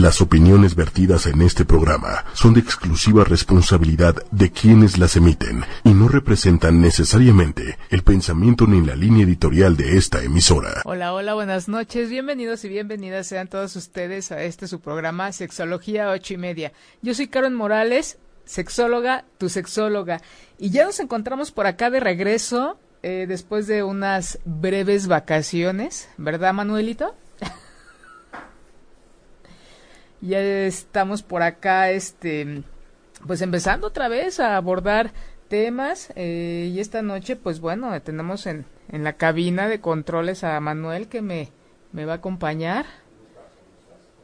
Las opiniones vertidas en este programa son de exclusiva responsabilidad de quienes las emiten y no representan necesariamente el pensamiento ni la línea editorial de esta emisora. Hola, hola, buenas noches. Bienvenidos y bienvenidas sean todos ustedes a este su programa Sexología ocho y media. Yo soy Karen Morales, sexóloga, tu sexóloga. Y ya nos encontramos por acá de regreso eh, después de unas breves vacaciones, ¿verdad, Manuelito? Ya estamos por acá, este, pues empezando otra vez a abordar temas eh, y esta noche, pues bueno, tenemos en, en la cabina de controles a Manuel que me, me va a acompañar.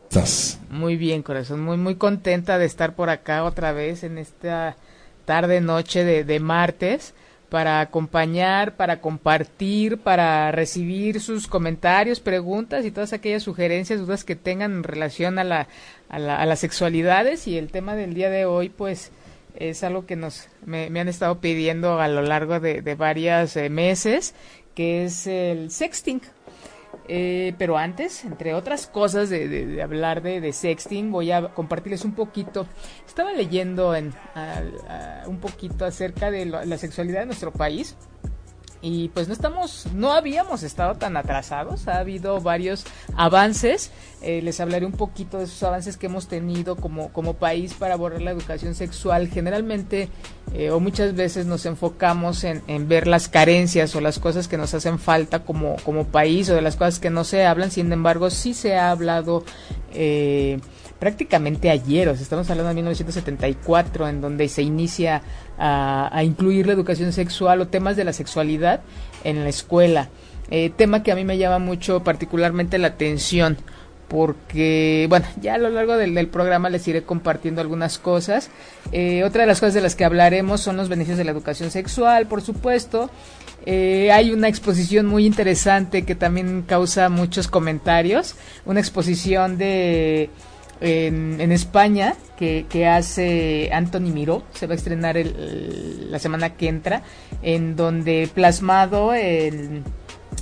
¿Estás? Muy bien, corazón, muy, muy contenta de estar por acá otra vez en esta tarde, noche de, de martes para acompañar, para compartir, para recibir sus comentarios, preguntas y todas aquellas sugerencias, dudas que tengan en relación a la, a la, a las sexualidades y el tema del día de hoy, pues es algo que nos me, han estado pidiendo a lo largo de, de varios eh, meses, que es el sexting. Eh, pero antes, entre otras cosas de, de, hablar de, sexting, voy a compartirles un poquito. Estaba leyendo en, un poquito acerca de la sexualidad de nuestro país y pues no estamos, no habíamos estado tan atrasados, ha habido varios avances, eh, les hablaré un poquito de esos avances que hemos tenido como, como país para abordar la educación sexual. Generalmente eh, o muchas veces nos enfocamos en, en, ver las carencias o las cosas que nos hacen falta como, como país o de las cosas que no se hablan, sin embargo sí se ha hablado. Eh, prácticamente ayer, o sea, estamos hablando de 1974, en donde se inicia a, incluir la educación sexual o temas de la sexualidad en la escuela. Eh, tema que a mí me llama mucho particularmente la atención, porque, bueno, ya a lo largo del, del programa les iré compartiendo algunas cosas. Eh, otra de las cosas de las que hablaremos son los beneficios de la educación sexual, por supuesto. Eh, hay una exposición muy interesante que también causa muchos comentarios, una exposición de en, en España que, hace Anthony Miró, se va a estrenar la semana que entra, en donde plasmado en,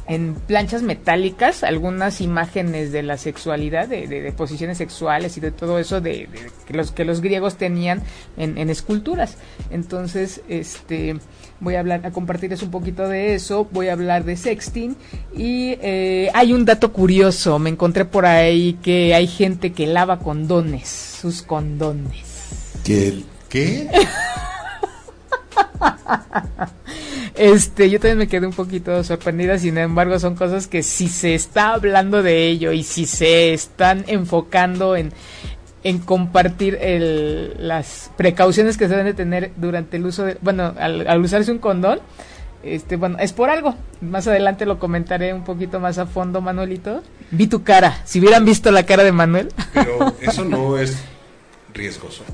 en planchas metálicas algunas imágenes de la sexualidad, de, de, de posiciones sexuales y de todo eso de, de, que, los, que los griegos tenían en, en esculturas. Entonces, este voy a hablar a compartirles un poquito de eso voy a hablar de sexting y eh, hay un dato curioso me encontré por ahí que hay gente que lava condones sus condones ¿Qué? ¿Qué? este yo también me quedé un poquito sorprendida sin embargo son cosas que si se está hablando de ello y si se están enfocando en en compartir el, las precauciones que se deben de tener durante el uso de, bueno, al, al, usarse un condón, este, bueno, es por algo. Más adelante lo comentaré un poquito más a fondo, Manuelito. Vi tu cara, si hubieran visto la cara de Manuel. Pero eso no es riesgoso.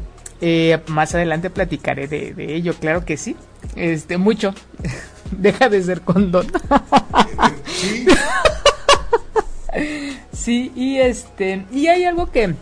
Eh, más adelante platicaré de, de, ello, claro que sí. Este, mucho. Deja de ser condón. sí. sí, y este, y hay algo que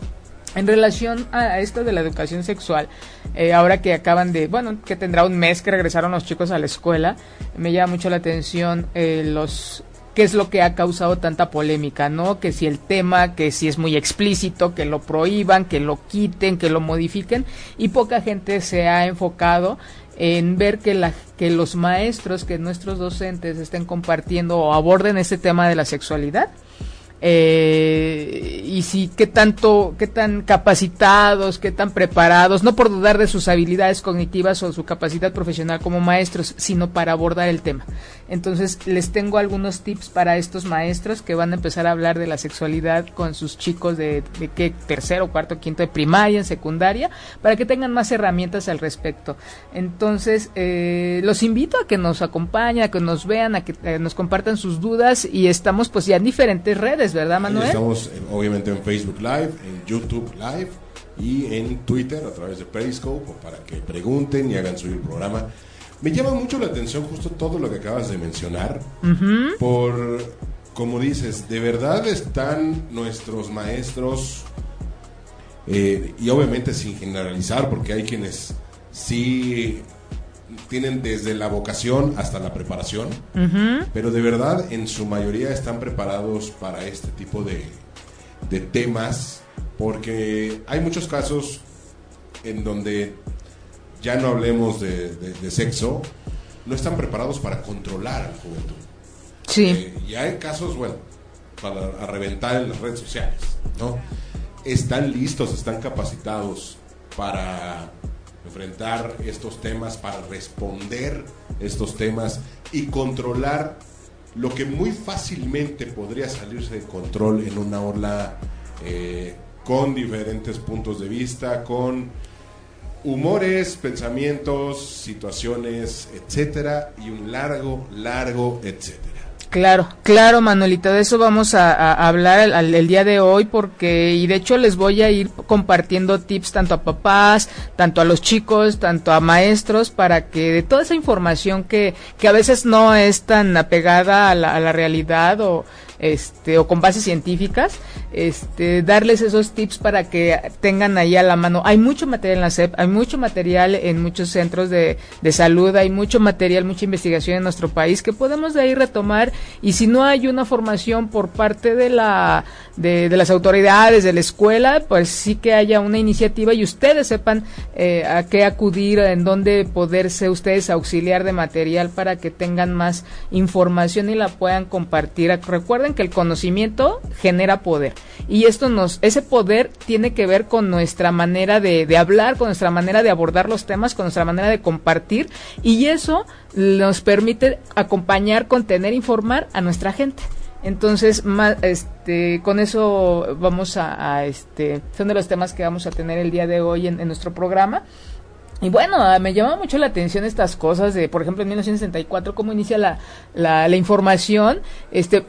en relación a esto de la educación sexual, eh, ahora que acaban de, bueno, que tendrá un mes que regresaron los chicos a la escuela, me llama mucho la atención eh, los qué es lo que ha causado tanta polémica, ¿no? Que si el tema, que si es muy explícito, que lo prohíban, que lo quiten, que lo modifiquen, y poca gente se ha enfocado en ver que, la, que los maestros, que nuestros docentes estén compartiendo o aborden este tema de la sexualidad eh, y si qué tanto, qué tan capacitados, qué tan preparados, no por dudar de sus habilidades cognitivas o su capacidad profesional como maestros, sino para abordar el tema. Entonces les tengo algunos tips para estos maestros que van a empezar a hablar de la sexualidad con sus chicos de, de qué tercero, cuarto, quinto de primaria, en secundaria, para que tengan más herramientas al respecto. Entonces eh, los invito a que nos acompañen, a que nos vean, a que eh, nos compartan sus dudas y estamos pues ya en diferentes redes ¿verdad, Manuel? Estamos obviamente en Facebook Live, en YouTube Live y en Twitter a través de Periscope para que pregunten y hagan subir el programa. Me llama mucho la atención justo todo lo que acabas de mencionar, uh -huh. por, como dices, de verdad están nuestros maestros, eh, y obviamente sin generalizar, porque hay quienes sí tienen desde la vocación hasta la preparación, uh -huh. pero de verdad en su mayoría están preparados para este tipo de, de temas porque hay muchos casos en donde ya no hablemos de, sexo, no están preparados para controlar al juventud. Sí. Eh, y hay casos, bueno, para reventar en las redes sociales, ¿no? Están listos, están capacitados para enfrentar estos temas, para responder estos temas y controlar lo que muy fácilmente podría salirse de control en una ola eh, con diferentes puntos de vista, con humores, pensamientos, situaciones, etcétera, y un largo, largo, etcétera. Claro, claro, Manuelito, de eso vamos a, hablar el, día de hoy porque, y de hecho les voy a ir compartiendo tips tanto a papás, tanto a los chicos, tanto a maestros, para que de toda esa información que, que a veces no es tan apegada a la, a la realidad o este, o con bases científicas, este, darles esos tips para que tengan ahí a la mano. Hay mucho material en la SEP, hay mucho material en muchos centros de, salud, hay mucho material, mucha investigación en nuestro país que podemos de ahí retomar y si no hay una formación por parte de la de las autoridades, de la escuela, pues sí que haya una iniciativa y ustedes sepan eh, a qué acudir, en dónde poderse ustedes auxiliar de material para que tengan más información y la puedan compartir. Recuerden que el conocimiento genera poder y esto nos, ese poder tiene que ver con nuestra manera de, hablar, con nuestra manera de abordar los temas, con nuestra manera de compartir y eso nos permite acompañar, contener, informar a nuestra gente. Entonces, este, con eso vamos a, este, son de los temas que vamos a tener el día de hoy en, nuestro programa. Y bueno, me llama mucho la atención estas cosas de, por ejemplo, en 1964, cómo inicia la, la, la información. Este,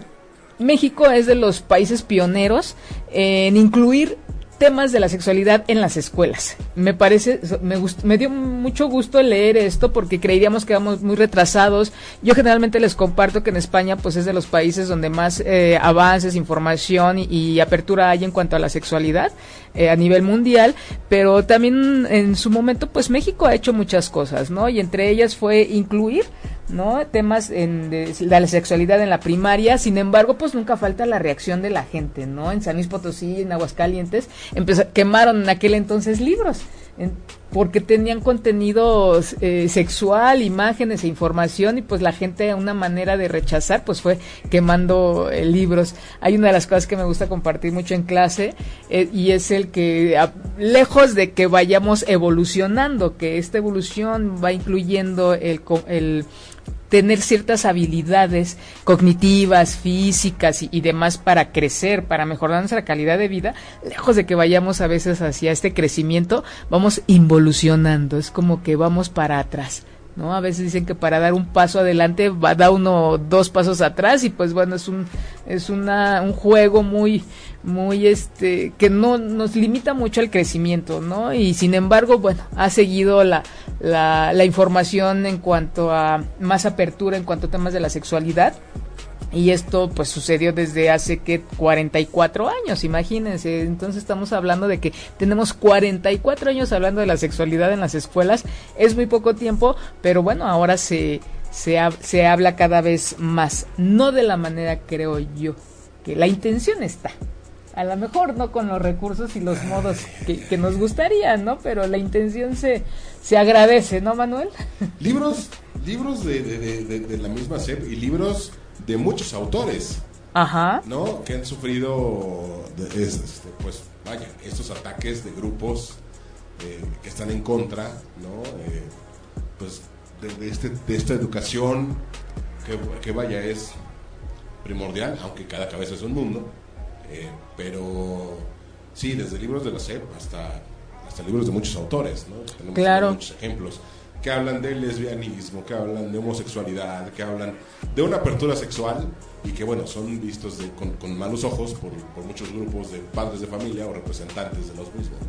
México es de los países pioneros en incluir temas de la sexualidad en las escuelas. Me parece, me, me dio mucho gusto leer esto porque creíamos que íbamos muy retrasados. Yo generalmente les comparto que en España pues es de los países donde más eh, avances, información y, apertura hay en cuanto a la sexualidad eh, a nivel mundial, pero también en su momento pues México ha hecho muchas cosas, ¿no? Y entre ellas fue incluir ¿no? Temas en, de, la sexualidad en la primaria, sin embargo, pues nunca falta la reacción de la gente, ¿no? En San Luis Potosí, en Aguascalientes, quemaron en aquel entonces libros, porque tenían contenido eh, sexual, imágenes e información, y pues la gente, una manera de rechazar, pues fue quemando eh, libros. Hay una de las cosas que me gusta compartir mucho en clase, eh, y es el que, lejos de que vayamos evolucionando, que esta evolución va incluyendo el, el tener ciertas habilidades cognitivas, físicas y, demás para crecer, para mejorar nuestra calidad de vida, lejos de que vayamos a veces hacia este crecimiento, vamos involucionando, es como que vamos para atrás. ¿No? A veces dicen que para dar un paso adelante va da uno dos pasos atrás y pues bueno, es un es una, un juego muy muy este que no nos limita mucho al crecimiento, ¿no? Y sin embargo, bueno, ha seguido la, la, la información en cuanto a más apertura en cuanto a temas de la sexualidad y esto pues sucedió desde hace que 44 años, imagínense. Entonces estamos hablando de que tenemos 44 años hablando de la sexualidad en las escuelas. Es muy poco tiempo, pero bueno, ahora se, se, se habla cada vez más. No de la manera, creo yo, que la intención está. A lo mejor no con los recursos y los modos que, nos gustaría, ¿no? Pero la intención se, se agradece, ¿no, Manuel? Libros, libros de, de, de la misma SEP y libros de muchos autores. Ajá. ¿No? Que han sufrido, este, pues, vaya, estos ataques de grupos eh, que están en contra, ¿no? Eh, pues, de, este, de esta educación que, que, vaya, es primordial, aunque cada cabeza es un mundo. Eh, pero, sí, desde libros de la SEP hasta, hasta libros de muchos autores, ¿no? Tenemos claro. muchos ejemplos que hablan de lesbianismo, que hablan de homosexualidad, que hablan de una apertura sexual y que, bueno, son vistos con, malos ojos por, muchos grupos de padres de familia o representantes de los mismos.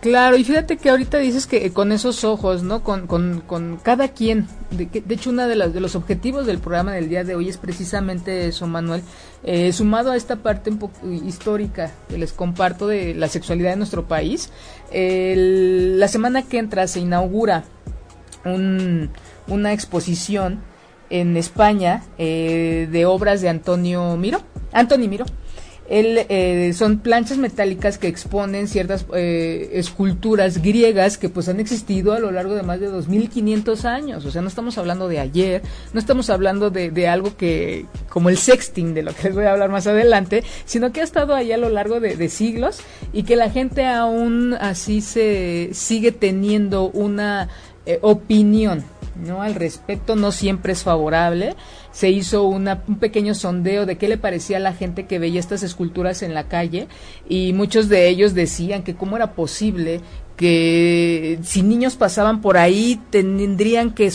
Claro, y fíjate que ahorita dices que con esos ojos, ¿no? Con, con, cada quien. De, de hecho, uno de, de los objetivos del programa del día de hoy es precisamente eso, Manuel. Eh, sumado a esta parte un poco histórica que les comparto de la sexualidad de nuestro país, la semana que entra se inaugura un, una exposición en España eh, de obras de Antonio Miro, Antonio Miro. él, eh, son planchas metálicas que exponen ciertas eh, esculturas griegas que pues han existido a lo largo de más de 2500 años. O sea, no estamos hablando de ayer, no estamos hablando de, de algo que, como el sexting, de lo que les voy a hablar más adelante, sino que ha estado ahí a lo largo de, de siglos y que la gente aún así se sigue teniendo una eh, opinión no al respecto no siempre es favorable. Se hizo una, un pequeño sondeo de qué le parecía a la gente que veía estas esculturas en la calle y muchos de ellos decían que cómo era posible que si niños pasaban por ahí tendrían que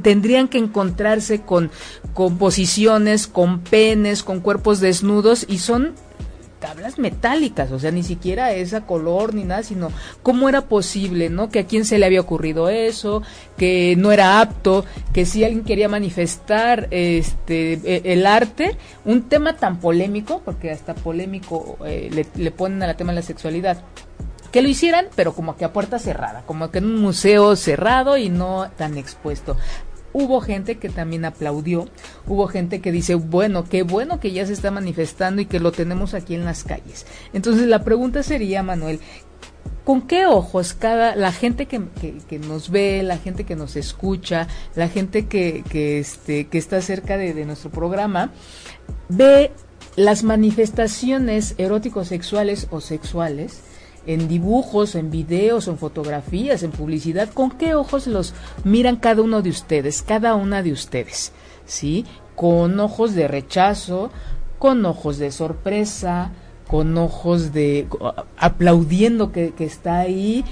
tendrían que encontrarse con, con posiciones, con penes, con cuerpos desnudos y son tablas metálicas, o sea, ni siquiera esa color ni nada, sino cómo era posible, ¿no? Que a quién se le había ocurrido eso, que no era apto, que si alguien quería manifestar este e, el arte, un tema tan polémico, porque hasta polémico eh, le, le ponen a la tema de la sexualidad, que lo hicieran, pero como que a puerta cerrada, como que en un museo cerrado y no tan expuesto hubo gente que también aplaudió, hubo gente que dice, bueno, qué bueno que ya se está manifestando y que lo tenemos aquí en las calles. Entonces la pregunta sería, Manuel, ¿con qué ojos cada, la gente que, que, nos ve, la gente que nos escucha, la gente que, que, este, que está cerca de, de nuestro programa, ve las manifestaciones eróticos sexuales o sexuales? En dibujos, en videos, en fotografías, en publicidad, ¿con qué ojos los miran cada uno de ustedes, cada una de ustedes? ¿Sí? Con ojos de rechazo, con ojos de sorpresa, con ojos de aplaudiendo que, está ahí.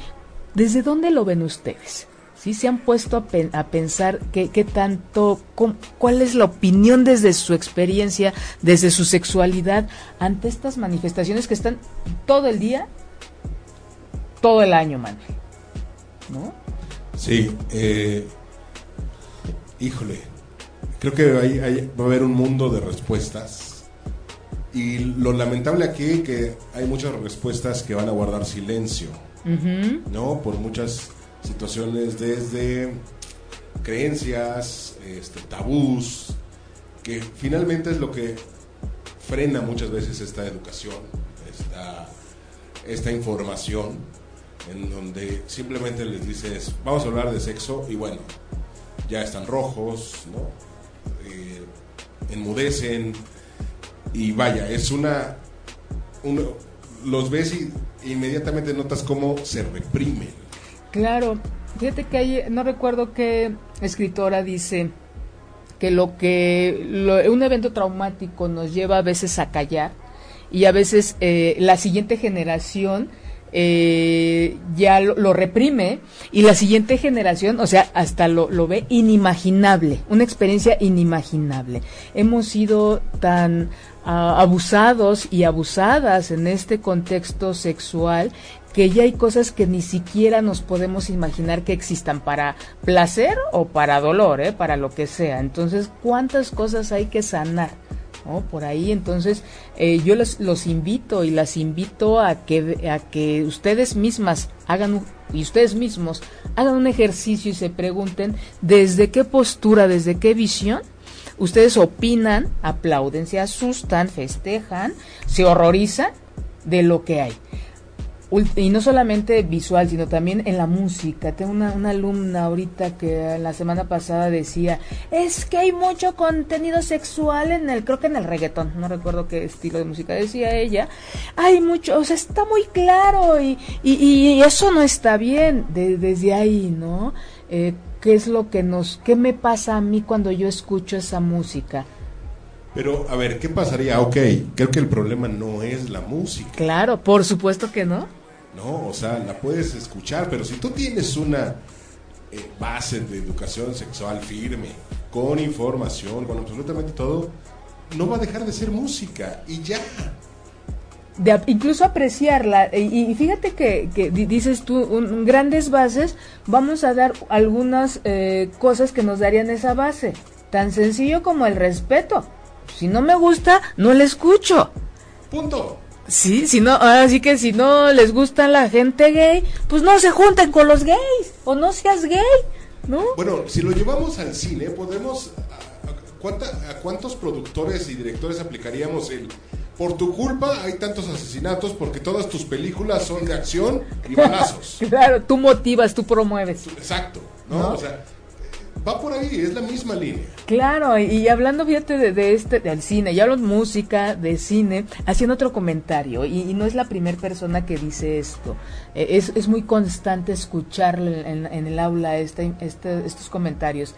¿Desde dónde lo ven ustedes? ¿Sí? ¿Se han puesto a, a pensar qué tanto, cuál es la opinión desde su experiencia, desde su sexualidad ante estas manifestaciones que están todo el día todo el año, Manuel. ¿No? Sí, eh, híjole, creo que va a haber un mundo de respuestas. Y lo lamentable aquí es que hay muchas respuestas que van a guardar silencio, ¿no? Por muchas situaciones desde creencias, este, tabús, que finalmente es lo que frena muchas veces esta educación, esta, esta información en donde simplemente les dices, vamos a hablar de sexo y bueno, ya están rojos, ¿no? Eh, enmudecen y vaya, es una, los ves y inmediatamente notas cómo se reprimen. Claro, fíjate que hay, no recuerdo qué escritora dice que lo que un evento traumático nos lleva a veces a callar y a veces eh, la siguiente generación eh, ya lo, reprime y la siguiente generación, o sea, hasta lo, lo ve inimaginable, una experiencia inimaginable. Hemos sido tan ah, abusados y abusadas en este contexto sexual que ya hay cosas que ni siquiera nos podemos imaginar que existan para placer o para dolor, ¿eh? para lo que sea. Entonces, ¿cuántas cosas hay que sanar? Por ahí, entonces, eh, yo los, los invito y las invito a que, a que ustedes mismas hagan y ustedes mismos hagan un ejercicio y se pregunten desde qué postura, desde qué visión ustedes opinan, aplauden, se asustan, festejan, se horrorizan de lo que hay y no solamente visual, sino también en la música. Tengo una, una, alumna ahorita que la semana pasada decía, es que hay mucho contenido sexual en el, creo que en el reggaetón, no recuerdo qué estilo de música decía ella, hay mucho, o sea, está muy claro y, y, eso no está bien desde ahí, ¿no? Eh, ¿Qué es lo que nos, qué me pasa a mí cuando yo escucho esa música? Pero, a ver, ¿qué pasaría? Ok, creo que el problema no es la música. Claro, por supuesto que no. ¿No? O sea, la puedes escuchar, pero si tú tienes una eh, base de educación sexual firme, con información, con absolutamente todo, no va a dejar de ser música y ya. De, incluso apreciarla. Y, fíjate que, dices tú, grandes bases, vamos a dar algunas eh, cosas que nos darían esa base. Tan sencillo como el respeto. Si no me gusta, no le escucho. Punto. Sí, si no, así que si no les gusta la gente gay, pues no se junten con los gays o no seas gay, ¿no? Bueno, si lo llevamos al cine, podemos ¿a, cuántos productores y directores aplicaríamos el por tu culpa hay tantos asesinatos porque todas tus películas son de acción y balazos. claro, tú motivas, tú promueves. Exacto, ¿no? O sea, va por ahí, es la misma línea. Claro, y, hablando, fíjate, de, este, del cine, ya hablo de música, de cine, haciendo otro comentario, y, no es la primera persona que dice esto, eh, es, es, muy constante escucharle en, el aula este, este, estos comentarios,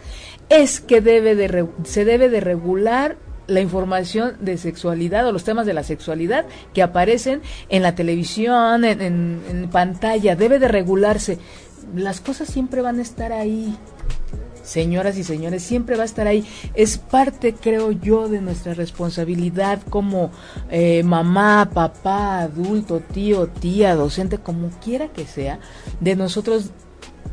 es que debe de, se debe de regular la información de sexualidad o los temas de la sexualidad que aparecen en la televisión, en, en pantalla, debe de regularse. Las cosas siempre van a estar ahí, señoras y señores, siempre va a estar ahí. Es parte, creo yo, de nuestra responsabilidad como eh, mamá, papá, adulto, tío, tía, docente, como quiera que sea, de nosotros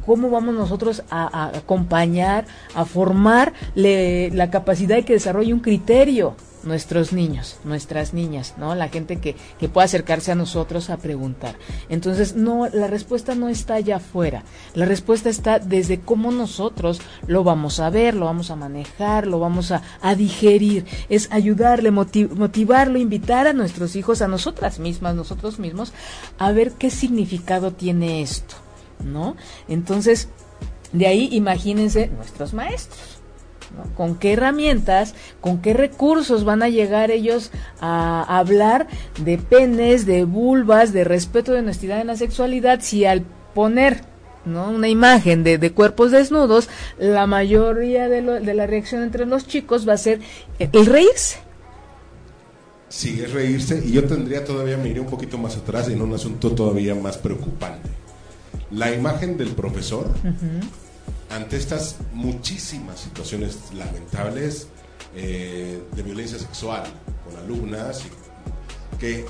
cómo vamos nosotros a, acompañar, a formar la capacidad de que desarrolle un criterio nuestros niños, nuestras niñas, ¿no? La gente que, que pueda acercarse a nosotros a preguntar. Entonces, no, la respuesta no está allá afuera. La respuesta está desde cómo nosotros lo vamos a ver, lo vamos a manejar, lo vamos a, digerir. Es ayudarle, motivarlo, invitar a nuestros hijos, a nosotras mismas, nosotros mismos, a ver qué significado tiene esto, ¿no? Entonces, de ahí imagínense nuestros maestros ¿Con qué herramientas, con qué recursos van a llegar ellos a hablar de penes, de vulvas, de respeto de honestidad en la sexualidad si al poner ¿no? una imagen de, cuerpos desnudos, la mayoría de, de la reacción entre los chicos va a ser el reírse? Sí, es reírse y yo tendría todavía, me iré un poquito más atrás en un asunto todavía más preocupante. La imagen del profesor ante estas muchísimas situaciones lamentables eh, de violencia sexual con alumnas que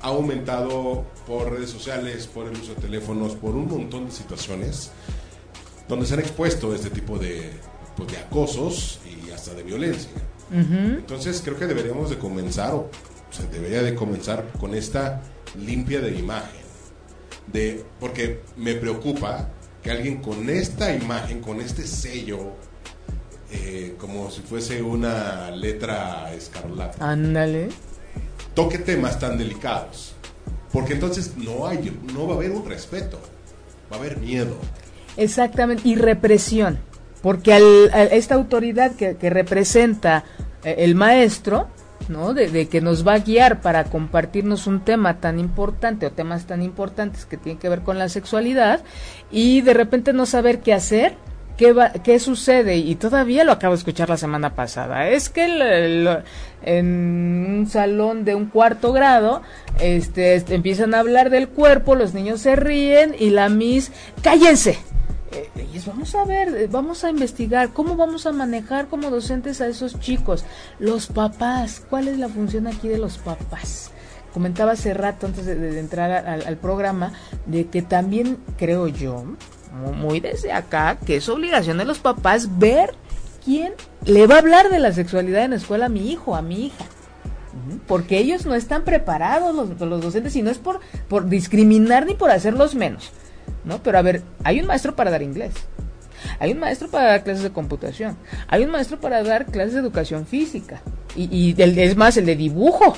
ha aumentado por redes sociales, por el uso de teléfonos, por un montón de situaciones donde se han expuesto este tipo de, pues, de acosos y hasta de violencia. Entonces creo que deberíamos de comenzar, o se debería de comenzar con esta limpia de imagen, de, porque me preocupa que alguien con esta imagen, con este sello, eh, como si fuese una letra escarlata. Ándale. Toque temas tan delicados. Porque entonces no hay, no va a haber un respeto, va a haber miedo. Exactamente, y represión. Porque al, esta autoridad que, que representa eh, el maestro, ¿no? De, que nos va a guiar para compartirnos un tema tan importante o temas tan importantes que tienen que ver con la sexualidad y de repente no saber qué hacer, qué, va, qué sucede y todavía lo acabo de escuchar la semana pasada. Es que en un salón de un cuarto grado este, este, empiezan a hablar del cuerpo, los niños se ríen y la Miss, cállense eh, vamos a ver, eh, vamos a investigar cómo vamos a manejar como docentes a esos chicos. Los papás, ¿cuál es la función aquí de los papás? Comentaba hace rato, antes de, entrar al, programa, de que también creo yo, muy desde acá, que es obligación de los papás ver quién le va a hablar de la sexualidad en la escuela a mi hijo, a mi hija porque ellos no están preparados los, los docentes y no es por, por discriminar ni por hacerlos menos, ¿no? Pero a ver, hay un maestro para dar inglés. Hay un maestro para dar clases de computación. Hay un maestro para dar clases de educación física. Y, es más, el de dibujo.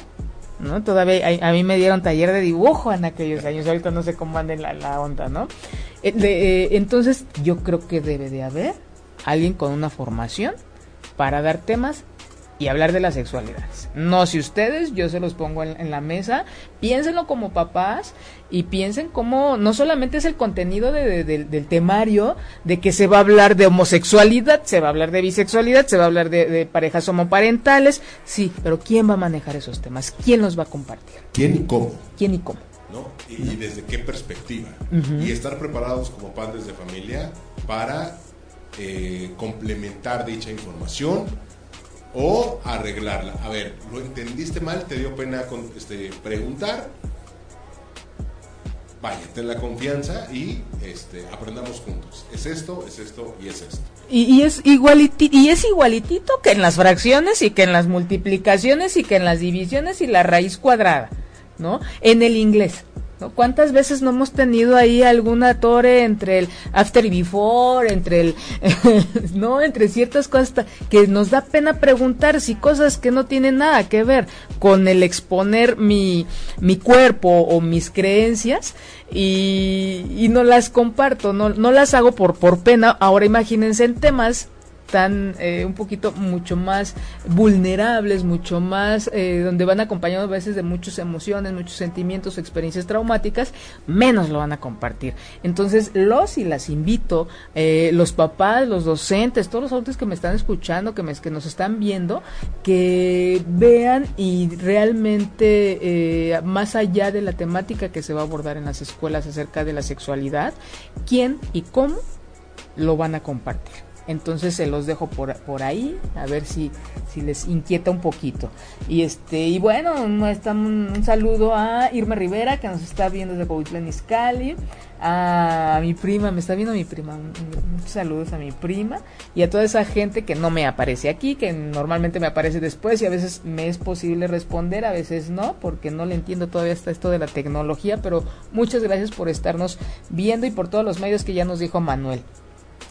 ¿no? Todavía a, mí me dieron taller de dibujo en aquellos años. Ahorita no sé cómo anda la, la onda, ¿no? Eh, eh, entonces, yo creo que debe de haber alguien con una formación para dar temas y hablar de las sexualidades. No si ustedes, yo se los pongo en, la mesa, piénsenlo como papás y piensen cómo no solamente es el contenido del temario de que se va a hablar de homosexualidad, se va a hablar de bisexualidad, se va a hablar de, parejas homoparentales, sí, pero ¿quién va a manejar esos temas? ¿Quién los va a compartir? ¿Quién y cómo? ¿Quién y cómo? ¿No? Y, desde qué perspectiva. Y estar preparados como padres de familia para eh, complementar dicha información o arreglarla. A ver, ¿lo entendiste mal? ¿Te dio pena con, este, preguntar? Vaya, ten la confianza y este, aprendamos juntos. Es esto, es esto y es esto. Y, es igualitito, y es igualitito que en las fracciones y que en las multiplicaciones y que en las divisiones y la raíz cuadrada, ¿no? En el inglés. ¿Cuántas veces no hemos tenido ahí alguna torre entre el after y before, entre el, no, entre ciertas cosas que nos da pena preguntar si cosas que no tienen nada que ver con el exponer mi, mi cuerpo o mis creencias y, y no las comparto, no, no las hago por, por pena. Ahora imagínense en temas están eh, un poquito mucho más vulnerables, mucho más, eh, donde van acompañados a veces de muchas emociones, muchos sentimientos, experiencias traumáticas, menos lo van a compartir. Entonces, los y las invito, eh, los papás, los docentes, todos los adultos que me están escuchando, que, me, que nos están viendo, que vean y realmente, más allá de la temática que se va a abordar en las escuelas acerca de la sexualidad, quién y cómo lo van a compartir. Entonces se los dejo por, por ahí, a ver si, si les inquieta un poquito. Y este, y bueno, un, un, saludo a Irma Rivera, que nos está viendo desde Coahuila Iscali, a mi prima, me está viendo mi prima, muchos saludos a mi prima, y a toda esa gente que no me aparece aquí, que normalmente me aparece después, y a veces me es posible responder, a veces no, porque no le entiendo todavía hasta esto de la tecnología, pero muchas gracias por estarnos viendo y por todos los medios que ya nos dijo Manuel.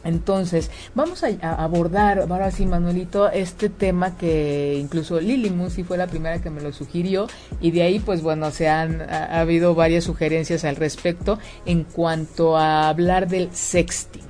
Entonces, vamos a, abordar, ahora sí, Manuelito, este tema que incluso Lili Musi fue la primera que me lo sugirió y de ahí, pues bueno, se han ha, habido varias sugerencias al respecto en cuanto a hablar del sexting.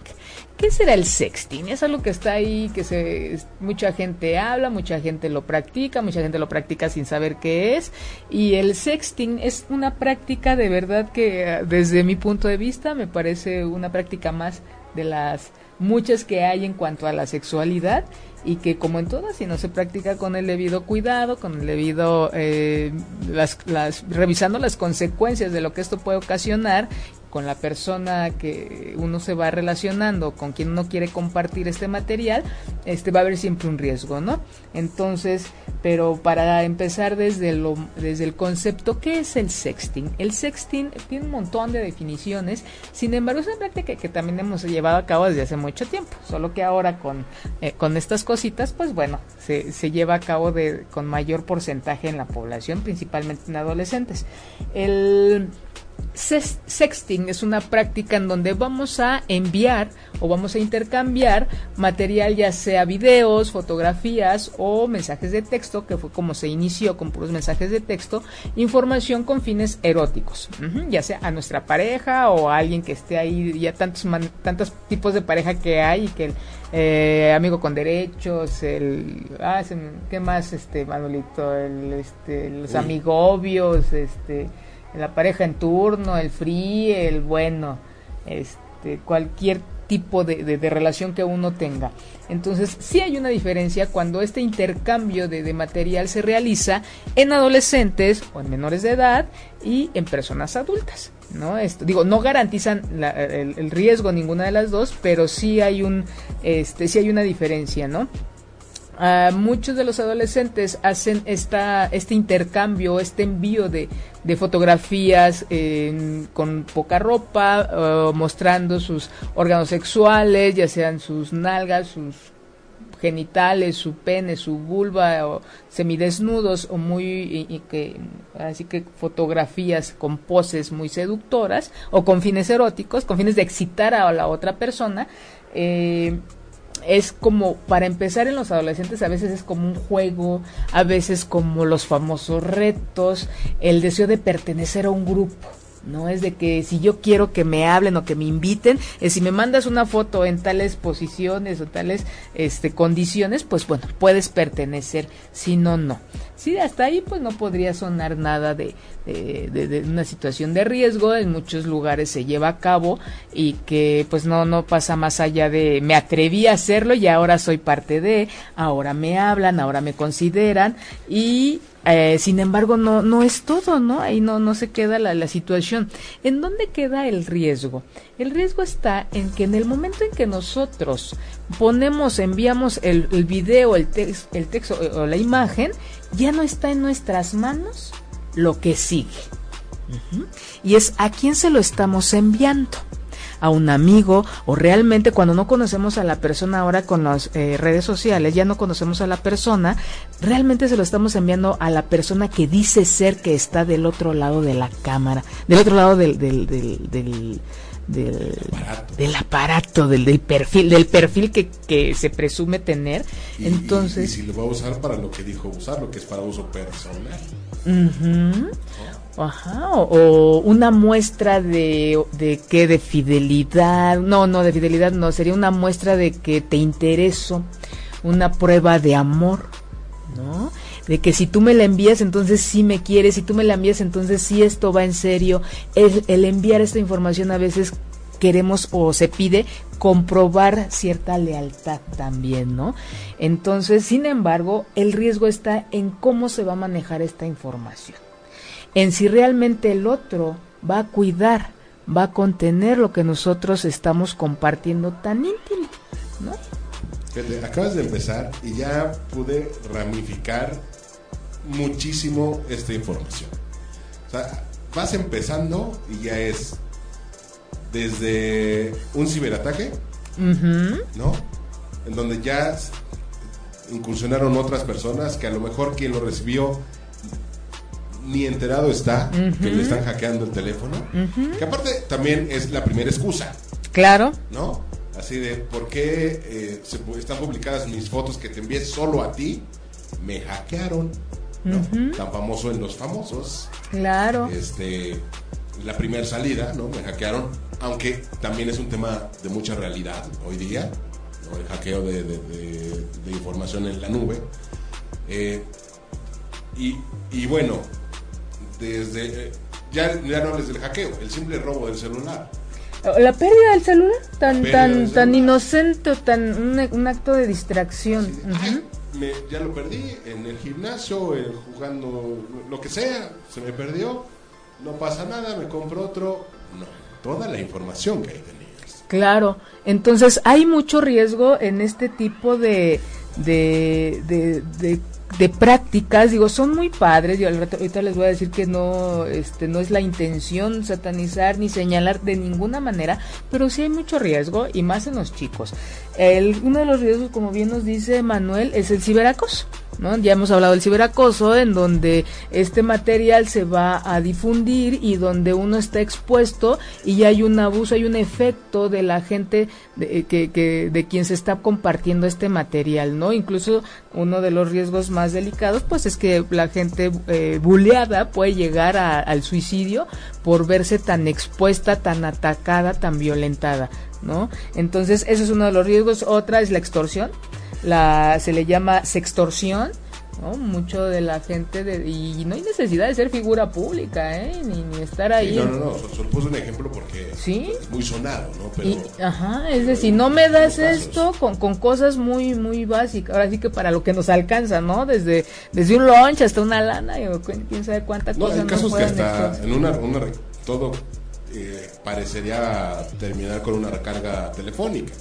¿Qué será el sexting? Es algo que está ahí, que se, mucha gente habla, mucha gente lo practica, mucha gente lo practica sin saber qué es. Y el sexting es una práctica de verdad que desde mi punto de vista me parece una práctica más de las muchas que hay en cuanto a la sexualidad y que como en todas si no se practica con el debido cuidado con el debido eh, las, las revisando las consecuencias de lo que esto puede ocasionar con la persona que uno se va relacionando, con quien uno quiere compartir este material, este va a haber siempre un riesgo, ¿no? Entonces, pero para empezar desde lo desde el concepto, ¿qué es el sexting? El sexting tiene un montón de definiciones, sin embargo, es una práctica que también hemos llevado a cabo desde hace mucho tiempo, solo que ahora con, eh, con estas cositas, pues bueno, se, se lleva a cabo de, con mayor porcentaje en la población, principalmente en adolescentes. El Sexting es una práctica en donde vamos a enviar o vamos a intercambiar material, ya sea videos, fotografías o mensajes de texto, que fue como se inició con puros mensajes de texto, información con fines eróticos, ya sea a nuestra pareja o a alguien que esté ahí, ya tantos, tantos tipos de pareja que hay, que el eh, amigo con derechos, el, ah, ¿qué más, este, Manolito? El, este, los amigobios, este la pareja en turno, el free, el bueno, este, cualquier tipo de, de, relación que uno tenga. Entonces, sí hay una diferencia cuando este intercambio de, de, material se realiza en adolescentes o en menores de edad y en personas adultas. ¿no? Esto, digo, no garantizan el, el, riesgo ninguna de las dos, pero sí hay un, este, sí hay una diferencia, ¿no? Muchos de los adolescentes hacen esta, este intercambio, este envío de, de fotografías con poca ropa, mostrando sus órganos sexuales, ya sean sus nalgas, sus genitales, su pene, su vulva, o semidesnudos, o muy, que, así que fotografías con poses muy seductoras, o con fines eróticos, con fines de excitar a la otra persona. Eh, es como, para empezar en los adolescentes, a veces es como un juego, a veces como los famosos retos, el deseo de pertenecer a un grupo. No es de que si yo quiero que me hablen o que me inviten, si me mandas una foto en tales posiciones o tales este, condiciones, pues bueno, puedes pertenecer, si no, no. Sí, hasta ahí pues no podría sonar nada de, de, una situación de riesgo, en muchos lugares se lleva a cabo y que pues no, no pasa más allá de me atreví a hacerlo y ahora soy parte de, ahora me hablan, ahora me consideran y eh, sin embargo no, no es todo, ¿no? Ahí no, no se queda la, la situación. ¿En dónde queda el riesgo? El riesgo está en que en el momento en que nosotros ponemos, enviamos el, el video, el, el texto o la imagen, ya no está en nuestras manos lo que sigue. Y es a quién se lo estamos enviando. A un amigo o realmente cuando no conocemos a la persona ahora con las eh, redes sociales, ya no conocemos a la persona, realmente se lo estamos enviando a la persona que dice ser que está del otro lado de la cámara, del otro lado del, del, del, del del aparato, del, aparato, del, del perfil, del perfil que, que se presume tener. Entonces, y, si lo va a usar para lo que dijo usar, lo que es para uso personal. Ajá, o, una muestra de, qué, de fidelidad, no, no, de fidelidad no, sería una muestra de que te intereso, una prueba de amor, ¿no? De que si tú me la envías, entonces sí me quieres, si tú me la envías, entonces sí esto va en serio. El, el enviar esta información a veces queremos o se pide comprobar cierta lealtad también, ¿no? Entonces, sin embargo, el riesgo está en cómo se va a manejar esta información en si realmente el otro va a cuidar, va a contener lo que nosotros estamos compartiendo tan íntimo, ¿no? acabas de empezar y ya pude ramificar muchísimo esta información. O sea, vas empezando y ya es desde un ciberataque, ¿no? En donde ya incursionaron otras personas que a lo mejor quien lo recibió ni enterado está que le están hackeando el teléfono. Que aparte también es la primera excusa. Claro. ¿No? Así de, ¿por qué eh, se, están publicadas mis fotos que te envié solo a ti? Me hackearon. Tan famoso en los famosos. Claro. Este, la primera salida, ¿no? Me hackearon. Aunque también es un tema de mucha realidad hoy día. El hackeo de, información en la nube. Eh, y, y bueno, desde eh, ya, ya no hables del hackeo, el simple robo del celular. La pérdida del celular, tan tan tan inocente, tan un, acto de distracción. ya lo perdí en el gimnasio, jugando lo que sea, se me perdió, no pasa nada, me compro otro. No, toda la información que ahí tenías. Claro, entonces hay mucho riesgo en este tipo de, de, de, de de prácticas, digo, son muy padres, yo ahorita les voy a decir que no, este, no es la intención satanizar ni señalar de ninguna manera, pero sí hay mucho riesgo y más en los chicos. El, uno de los riesgos, como bien nos dice Manuel, es el ciberacoso. ¿No? Ya hemos hablado del ciberacoso, en donde este material se va a difundir y donde uno está expuesto y hay un abuso, hay un efecto de la gente de, que, que, de quien se está compartiendo este material, ¿no? Incluso uno de los riesgos más delicados, pues es que la gente eh, buleada puede llegar al suicidio por verse tan expuesta, tan atacada, tan violentada. ¿no? Entonces, eso es uno de los riesgos. Otra es la extorsión, la, se le llama sextorsión, ¿no? Mucho de la gente, de, y no hay necesidad de ser figura pública, ¿eh? Ni, ni estar ahí. no, no, no, solo puse un ejemplo porque es muy sonado, ¿no? Pero, ajá, es decir, no me das esto con, con cosas muy, muy básicas, ahora sí que para lo que nos alcanza, ¿no? Desde, desde un lunch hasta una lana, quién sabe cuántas no, cosas. Hay casos que hasta en una, una, todo eh, parecería terminar con una recarga telefónica.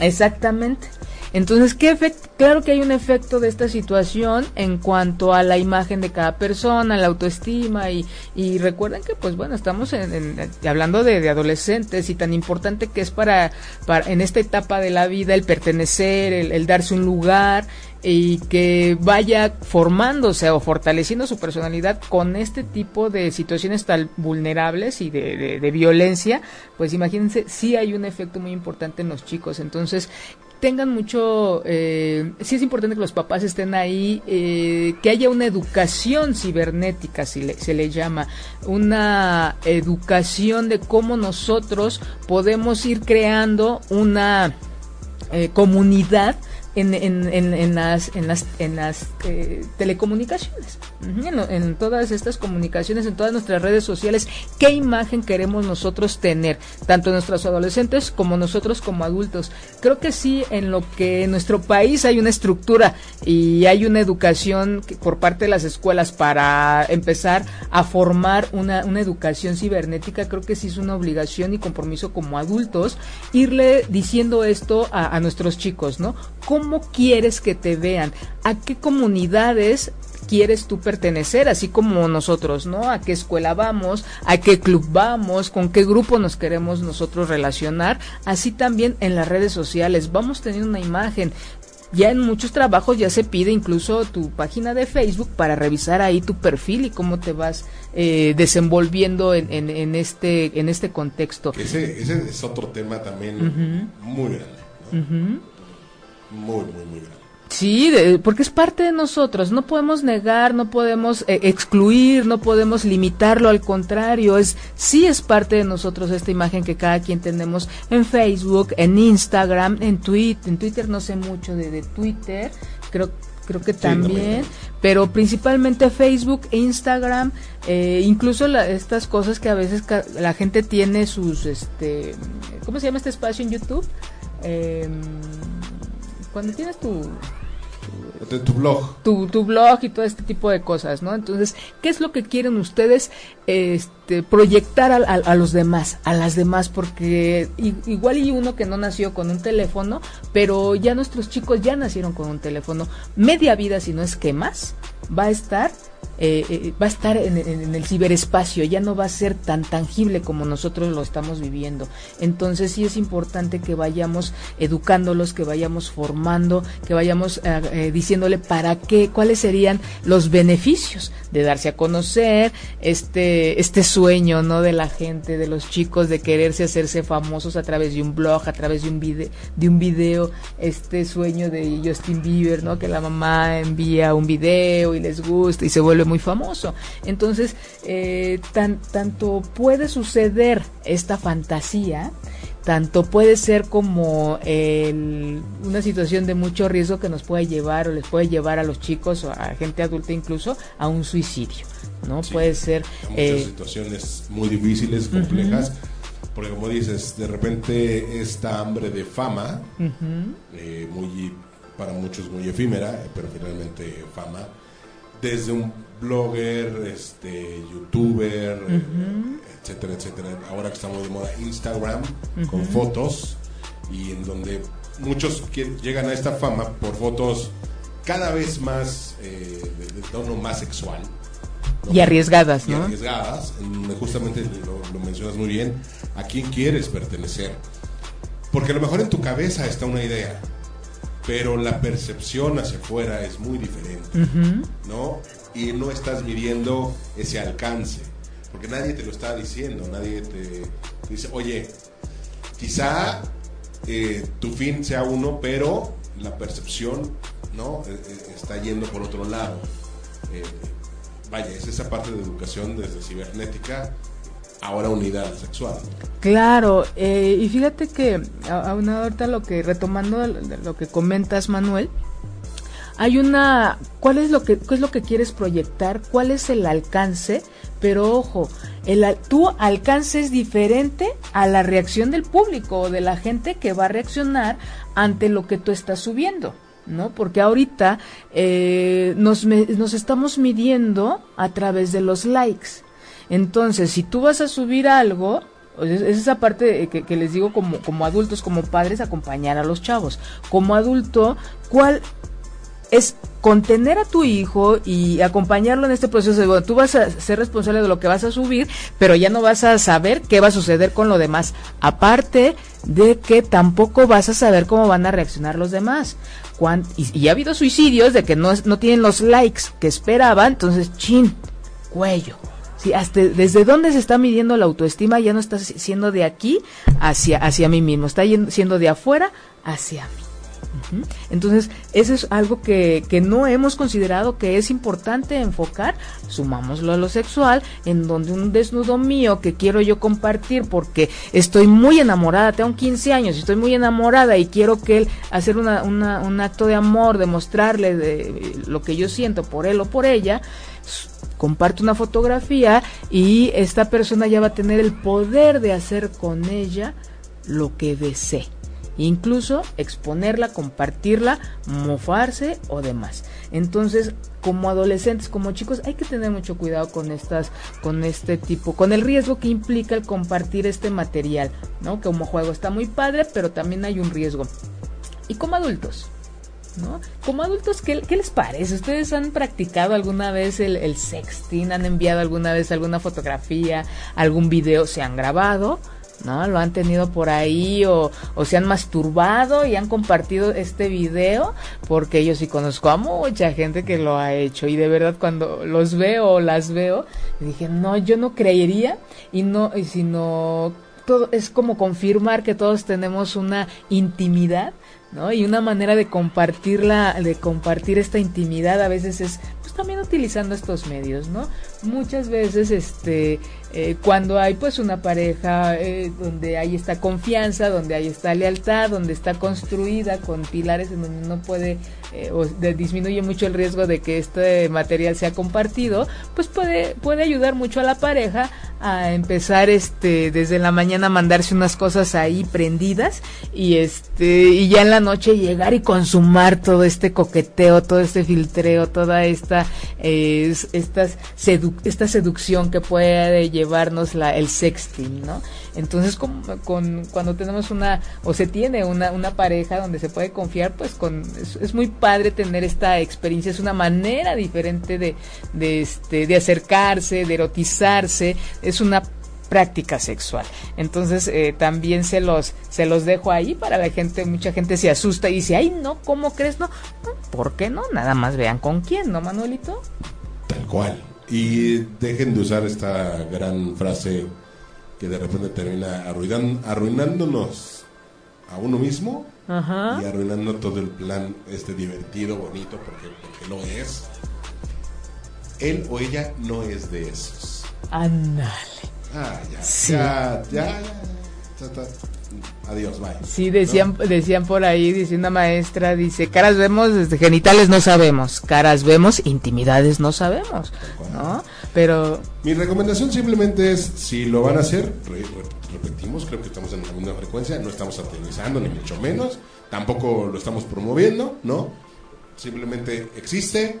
exactamente. Entonces, ¿qué efecto? Claro que hay un efecto de esta situación en cuanto a la imagen de cada persona, la autoestima y, y recuerden que, pues bueno, estamos en, hablando de, adolescentes y tan importante que es para, para en esta etapa de la vida el pertenecer, el darse un lugar, y que vaya formándose o fortaleciendo su personalidad con este tipo de situaciones tan vulnerables y de, de, violencia, pues imagínense, sí hay un efecto muy importante en los chicos. Entonces, tengan mucho, eh, sí es importante que los papás estén ahí, eh, que haya una educación cibernética, si se le llama, una educación de cómo nosotros podemos ir creando una eh, comunidad en, en, en, las, en las, en las eh, telecomunicaciones, en, todas estas comunicaciones, en todas nuestras redes sociales, qué imagen queremos nosotros tener, tanto nuestros adolescentes como nosotros como adultos. Creo que sí, en lo que en nuestro país hay una estructura y hay una educación por parte de las escuelas para empezar a formar una, una educación cibernética, creo que sí es una obligación y compromiso como adultos irle diciendo esto a, a nuestros chicos, ¿no? ¿Cómo quieres que te vean? ¿A qué comunidades quieres tú pertenecer, así como nosotros, ¿no? A qué escuela vamos, a qué club vamos, con qué grupo nos queremos nosotros relacionar, así también en las redes sociales, vamos teniendo una imagen, ya en muchos trabajos ya se pide incluso tu página de Facebook para revisar ahí tu perfil y cómo te vas eh, desenvolviendo en, en, este en este contexto. Ese, ese es otro tema también muy grande. Muy, muy, muy. Sí, porque es parte de nosotros. No podemos negar, no podemos eh, excluir, no podemos limitarlo. Al contrario, es sí es parte de nosotros esta imagen que cada quien tenemos en Facebook, en Instagram, en Twitter. En Twitter no sé mucho de, Twitter. Creo creo que también, pero principalmente Facebook e Instagram, eh, incluso estas cosas que a veces la gente tiene sus, este, ¿cómo se llama este espacio en YouTube? Eh, cuando tienes tu tu blog. Tu, blog y todo este tipo de cosas, ¿no? Entonces, ¿qué es lo que quieren ustedes este, proyectar a, los demás, a las demás? Porque igual y uno que no nació con un teléfono, pero ya nuestros chicos ya nacieron con un teléfono. Media vida, si no es que más, va a estar eh, eh, va a estar en, el ciberespacio, ya no va a ser tan tangible como nosotros lo estamos viviendo. Entonces sí es importante que vayamos educándolos, que vayamos formando, que vayamos eh, diciéndole para qué, cuáles serían los beneficios de darse a conocer, este, este sueño, ¿no? De la gente, de los chicos, de quererse hacerse famosos a través de un blog, a través de un video, de un video, este sueño de Justin Bieber, ¿no? Que la mamá envía un video y les gusta y se vuelve muy famoso. Entonces, eh, tan, tanto puede suceder esta fantasía, tanto puede ser como una situación de mucho riesgo que nos puede llevar o les puede llevar a los chicos o a gente adulta incluso a un suicidio, ¿no? puede ser... Muchas eh, situaciones muy difíciles, complejas. Porque como dices, de repente esta hambre de fama, eh, muy para muchos muy efímera, pero finalmente fama, desde un blogger, este, youtuber, etcétera, etcétera. Ahora que estamos de moda, Instagram, con fotos, y en donde muchos llegan a esta fama por fotos cada vez más eh, de, tono más sexual. Y arriesgadas, ¿no? Y arriesgadas, justamente lo, lo mencionas muy bien, a quién quieres pertenecer. Porque a lo mejor en tu cabeza está una idea, pero la percepción hacia afuera es muy diferente, ¿no? Y no estás midiendo ese alcance, porque nadie te lo está diciendo, nadie te dice, oye, quizá eh, tu fin sea uno, pero la percepción, ¿no? Eh, eh, está yendo por otro lado. vaya, es esa parte de educación desde cibernética ahora unidad sexual. Claro, eh, y fíjate que aunado ahorita lo que retomando lo que comentas Manuel, hay una ¿cuál es lo que qué es lo que quieres proyectar? ¿Cuál es el alcance? Pero ojo, el tu alcance es diferente a la reacción del público o de la gente que va a reaccionar ante lo que tú estás subiendo. ¿no? Porque ahorita eh, nos, nos estamos midiendo a través de los likes. Entonces, si tú vas a subir algo, es esa parte que, les digo como, como adultos, como padres, acompañar a los chavos. Como adulto, ¿cuál es contener a tu hijo y acompañarlo en este proceso de, bueno, tú vas a ser responsable de lo que vas a subir, pero ya no vas a saber qué va a suceder con lo demás. Aparte de que tampoco vas a saber cómo van a reaccionar los demás. Y, ha habido suicidios de que no, no tienen los likes que esperaban, entonces, chin, cuello desde dónde se está midiendo la autoestima ya no está siendo de aquí hacia, hacia mí mismo, está siendo de afuera hacia mí. Entonces, eso es algo que, que, no hemos considerado que es importante enfocar. Sumámoslo a lo sexual, en donde un desnudo mío que quiero yo compartir porque estoy muy enamorada, tengo 15 años estoy muy enamorada y quiero que él hacer una, un acto de amor, demostrarle de lo que yo siento por él o por ella comparte una fotografía y esta persona ya va a tener el poder de hacer con ella lo que desee. Incluso exponerla, compartirla, mofarse o demás. Entonces, como adolescentes, como chicos, hay que tener mucho cuidado con estas, con este tipo, con el riesgo que implica el compartir este material, ¿no? Como juego está muy padre, pero también hay un riesgo. Y como adultos, ¿no? Como adultos, ¿qué, ¿qué, les parece? ¿Ustedes han practicado alguna vez el, el sexting? ¿Han enviado alguna vez alguna fotografía, algún video? ¿Se han grabado? ¿No? Lo han tenido por ahí o, o, se han masturbado y han compartido este video porque yo sí conozco a mucha gente que lo ha hecho y de verdad cuando los veo o las veo dije no yo no creería y no y sino todo es como confirmar que todos tenemos una intimidad ¿no? Y una manera de compartirla, de compartir esta intimidad a veces es también utilizando estos medios, ¿no? Muchas veces este eh, cuando hay pues una pareja eh, donde hay esta confianza, donde hay esta lealtad, donde está construida con pilares en donde no puede eh, o disminuye mucho el riesgo de que este material sea compartido, pues puede puede ayudar mucho a la pareja a empezar este desde la mañana a mandarse unas cosas ahí prendidas y este y ya en la noche llegar y consumar todo este coqueteo, todo este filtreo, toda esta eh, estas esta seducción que puede llevarnos la, el sexting, ¿no? Entonces, con, con, cuando tenemos una, o se tiene una, una pareja donde se puede confiar, pues con, es, muy padre tener esta experiencia, es una manera diferente de, de, este, de acercarse, de erotizarse, es una práctica sexual. Entonces eh, también se los se los dejo ahí para la gente, mucha gente se asusta y dice, "Ay, no, ¿cómo crees? No, ¿por qué no? Nada más vean con quién, ¿no, Manuelito?" Tal cual. Y dejen de usar esta gran frase que de repente termina arruinan, arruinándonos a uno mismo Ajá. y arruinando todo el plan este divertido, bonito, porque, porque lo es. Él o ella no es de esos. Ándale. Ah, ya, Sí. ya, ya, ya, ya. Adiós, bye. Sí, decían, decían por ahí, dice una maestra, dice, caras vemos, desde genitales no sabemos, caras vemos, intimidades no sabemos, ¿no? Pero, Mi recomendación simplemente es, si lo van a hacer, re- re- repetimos, creo que estamos en la misma frecuencia, no estamos satanizando, ni mucho menos, tampoco lo estamos promoviendo, ¿no? Simplemente existe,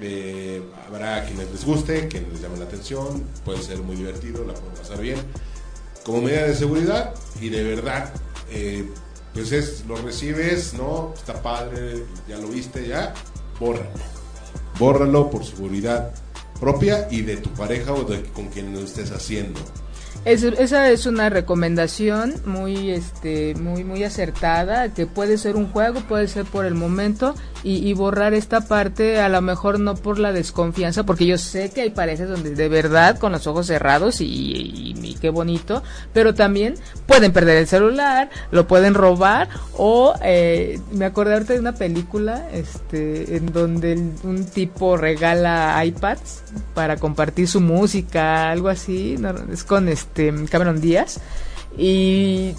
eh, habrá quienes les guste, quienes les llame la atención, puede ser muy divertido, la pueden pasar bien. Como medida de seguridad y de verdad, eh, pues es, lo recibes, ¿no? Está padre, ya lo viste, ya, bórralo. Bórralo por seguridad propia y de tu pareja o de con quien lo estés haciendo. Es- esa es una recomendación muy este muy muy acertada que puede ser un juego puede ser por el momento y, y borrar esta parte a lo mejor no por la desconfianza porque yo sé que hay parejas donde de verdad con los ojos cerrados y, y- qué bonito pero también pueden perder el celular lo pueden robar o eh, me acordé ahorita de una película este en donde un tipo regala iPads para compartir su música algo así no, es con este Cameron Díaz. Y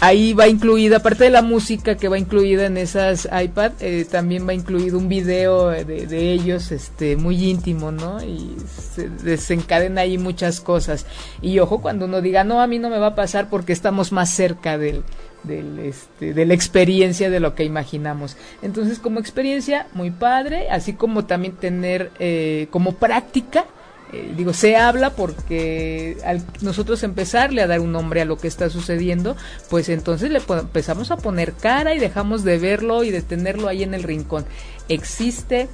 ahí va incluida aparte de la música que va incluida en esas iPad eh, también va incluido un video de, de ellos este muy íntimo no y se desencadena ahí muchas cosas. Y ojo cuando uno diga no a mí no me va a pasar porque estamos más cerca del del, este, de la experiencia de lo que imaginamos. Entonces, como experiencia, muy padre, así como también tener eh, como práctica, eh, digo, se habla porque al nosotros empezarle a dar un nombre a lo que está sucediendo, pues entonces le empezamos a poner cara y dejamos de verlo y de tenerlo ahí en el rincón. Existe,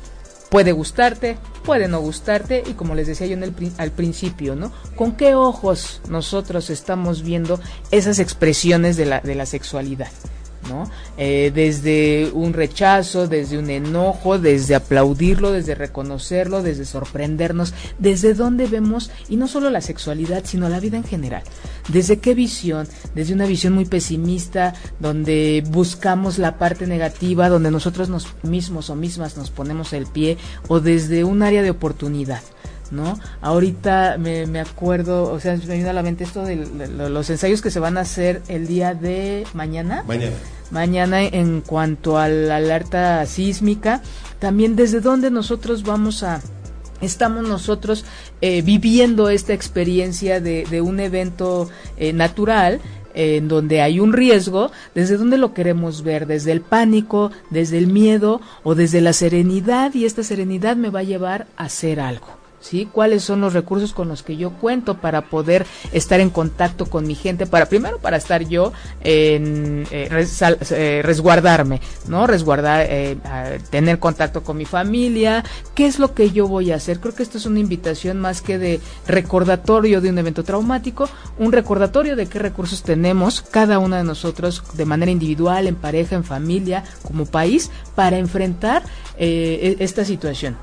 puede gustarte, puede no gustarte y como les decía yo en el, al principio, ¿no? ¿Con qué ojos nosotros estamos viendo esas expresiones de la, de la sexualidad? ¿No? Eh, desde un rechazo, desde un enojo, desde aplaudirlo, desde reconocerlo, desde sorprendernos, desde dónde vemos, y no solo la sexualidad, sino la vida en general. ¿Desde qué visión? Desde una visión muy pesimista, donde buscamos la parte negativa, donde nosotros nos mismos o mismas nos ponemos el pie, o desde un área de oportunidad. ¿No? Ahorita me, me acuerdo, o sea, me viene a la mente esto de lo- los ensayos que se van a hacer el día de mañana Mañana. mañana en cuanto a la alerta sísmica, también desde dónde nosotros vamos a estamos nosotros eh, viviendo esta experiencia de, de un evento eh, natural eh, en donde hay un riesgo, desde dónde lo queremos ver, desde el pánico, desde el miedo o desde la serenidad y esta serenidad me va a llevar a hacer algo. ¿Sí? ¿Cuáles son los recursos con los que yo cuento para poder estar en contacto con mi gente? Para primero para estar yo en eh, eh, resguardarme, ¿no? Resguardar, eh, tener contacto con mi familia. ¿Qué es lo que yo voy a hacer? Creo que esto es una invitación más que de recordatorio de un evento traumático, un recordatorio de qué recursos tenemos cada uno de nosotros de manera individual, en pareja, en familia, como país, para enfrentar e-, esta situación.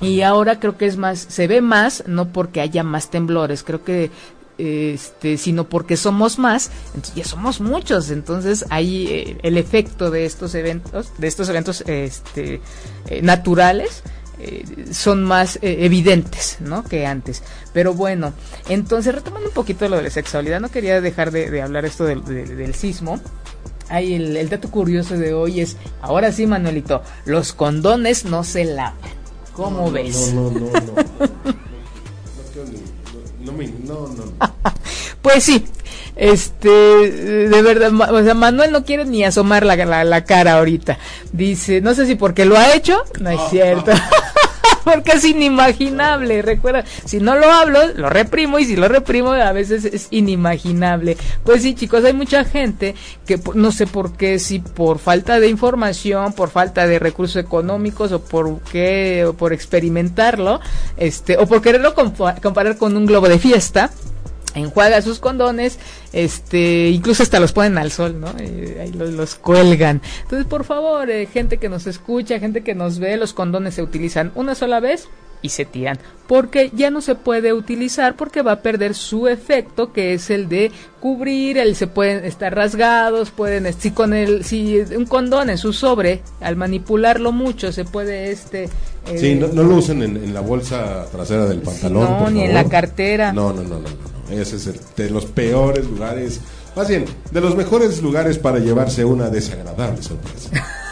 Y ahora creo que es más, se ve más, no porque haya más temblores, creo que este, sino porque somos más, ya somos muchos, entonces hay eh, el efecto de estos eventos, de estos eventos este, eh, naturales, eh, son más evidentes, ¿no? Que antes. Pero bueno, entonces retomando un poquito lo de la sexualidad, no quería dejar de, hablar esto del, del sismo. Ahí el, el dato curioso de hoy es, ahora sí, Manuelito, los condones no se lavan. ¿Cómo ves? No, no, no, no. no, pues sí, este, de verdad, o sea, Manuel no quiere ni asomar la, la, la cara ahorita. Dice, no sé si porque lo ha hecho, no es cierto. porque es inimaginable. Recuerda, si no lo hablo, lo reprimo y si lo reprimo a veces es inimaginable. Pues sí, chicos, hay mucha gente que no sé por qué, si por falta de información, por falta de recursos económicos o por qué, o por experimentarlo, este, o por quererlo comparar con un globo de fiesta enjuaga sus condones, este, incluso hasta los ponen al sol, ¿no? Ahí los, cuelgan. Entonces, por favor, eh, gente que nos escucha, gente que nos ve, los condones se utilizan una sola vez y se tiran porque ya no se puede utilizar porque va a perder su efecto que es el de cubrir el se pueden estar rasgados pueden si con el si un condón en su sobre al manipularlo mucho se puede este eh, sí no, lo usen en, la bolsa trasera del pantalón no ni en la cartera. No no no no ese es de los peores lugares, más bien, de los mejores lugares para llevarse una desagradable sorpresa.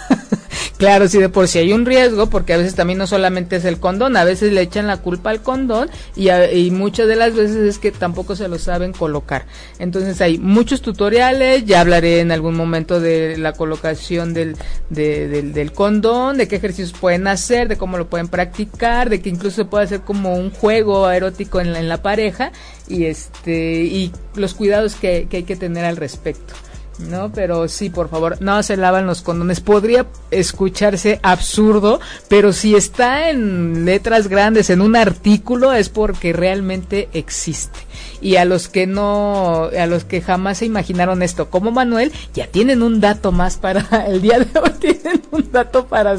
Claro, sí, de por si hay un riesgo, porque a veces también no solamente es el condón, a veces le echan la culpa al condón y, y muchas de las veces es que tampoco se lo saben colocar. Entonces hay muchos tutoriales, ya hablaré en algún momento de la colocación del, del, condón, de qué ejercicios pueden hacer, de cómo lo pueden practicar, de que incluso se puede hacer como un juego erótico en la, pareja y este y los cuidados que hay que tener al respecto. ¿No? Pero sí, por favor, no se lavan los condones. Podría escucharse absurdo, pero si está en letras grandes en un artículo es porque realmente existe. Y a los que no, a los que jamás se imaginaron esto, como Manuel, ya tienen un dato más para el día de hoy, tienen un dato para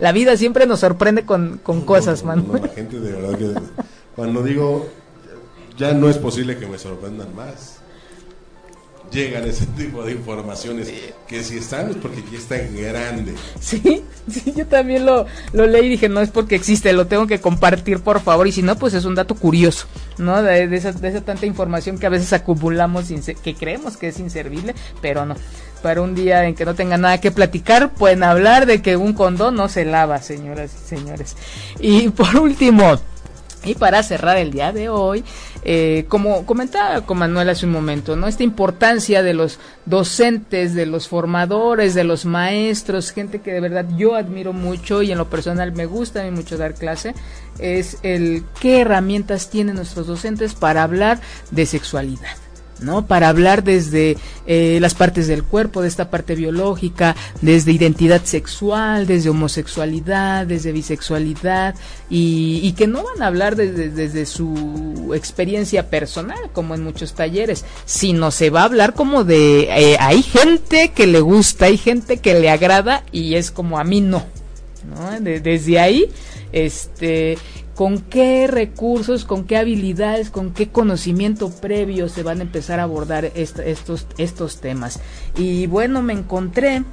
la vida siempre nos sorprende con, con cosas, Manuel. la gente de verdad que cuando digo ya no es posible que me sorprendan más llegan ese tipo de informaciones que si están es porque ya están grande. Sí, sí, yo también lo, lo leí y dije, no es porque existe, lo tengo que compartir por favor y si no, pues es un dato curioso, ¿no? De, esa, de esa tanta información que a veces acumulamos que creemos que es inservible, pero no. Para un día en que no tengan nada que platicar, pueden hablar de que un condón no se lava, señoras y señores. Y por último, y para cerrar el día de hoy, eh, como comentaba con Manuel hace un momento, ¿no? Esta importancia de los docentes, de los formadores, de los maestros, gente que de verdad yo admiro mucho y en lo personal me gusta a mí mucho dar clase, es el qué herramientas tienen nuestros docentes para hablar de sexualidad. ¿No? Para hablar desde eh, las partes del cuerpo, de esta parte biológica, desde identidad sexual, desde homosexualidad, desde bisexualidad, y, que no van a hablar desde, su experiencia personal, como en muchos talleres, sino se va a hablar como de, eh, hay gente que le gusta, hay gente que le agrada, y es como a mí no, ¿no? desde ahí, este, con qué recursos, con qué habilidades, con qué conocimiento previo se van a empezar a abordar estos, estos temas. Y bueno, me encontré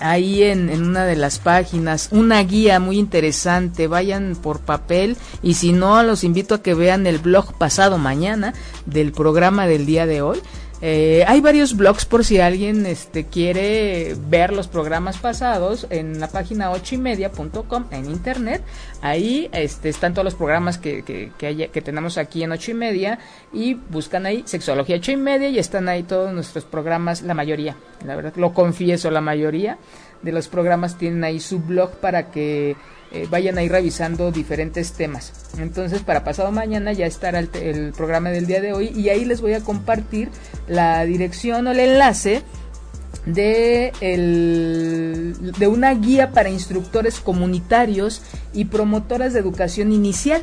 ahí en, en, una de las páginas una guía muy interesante vayan por papel y si no los invito a que vean el blog pasado mañana del programa del día de hoy eh, hay varios blogs por si alguien este, quiere ver los programas pasados en la página 8 y media.com en internet. Ahí este, están todos los programas que, que, tenemos aquí en 8 y media y buscan ahí Sexología 8 y media y están ahí todos nuestros programas, la mayoría, la verdad, lo confieso, la mayoría de los programas tienen ahí su blog para que eh, vayan a ir revisando diferentes temas. Entonces, para pasado mañana ya estará el, programa del día de hoy y ahí les voy a compartir la dirección o el enlace de, el, de una guía para instructores comunitarios y promotoras de educación inicial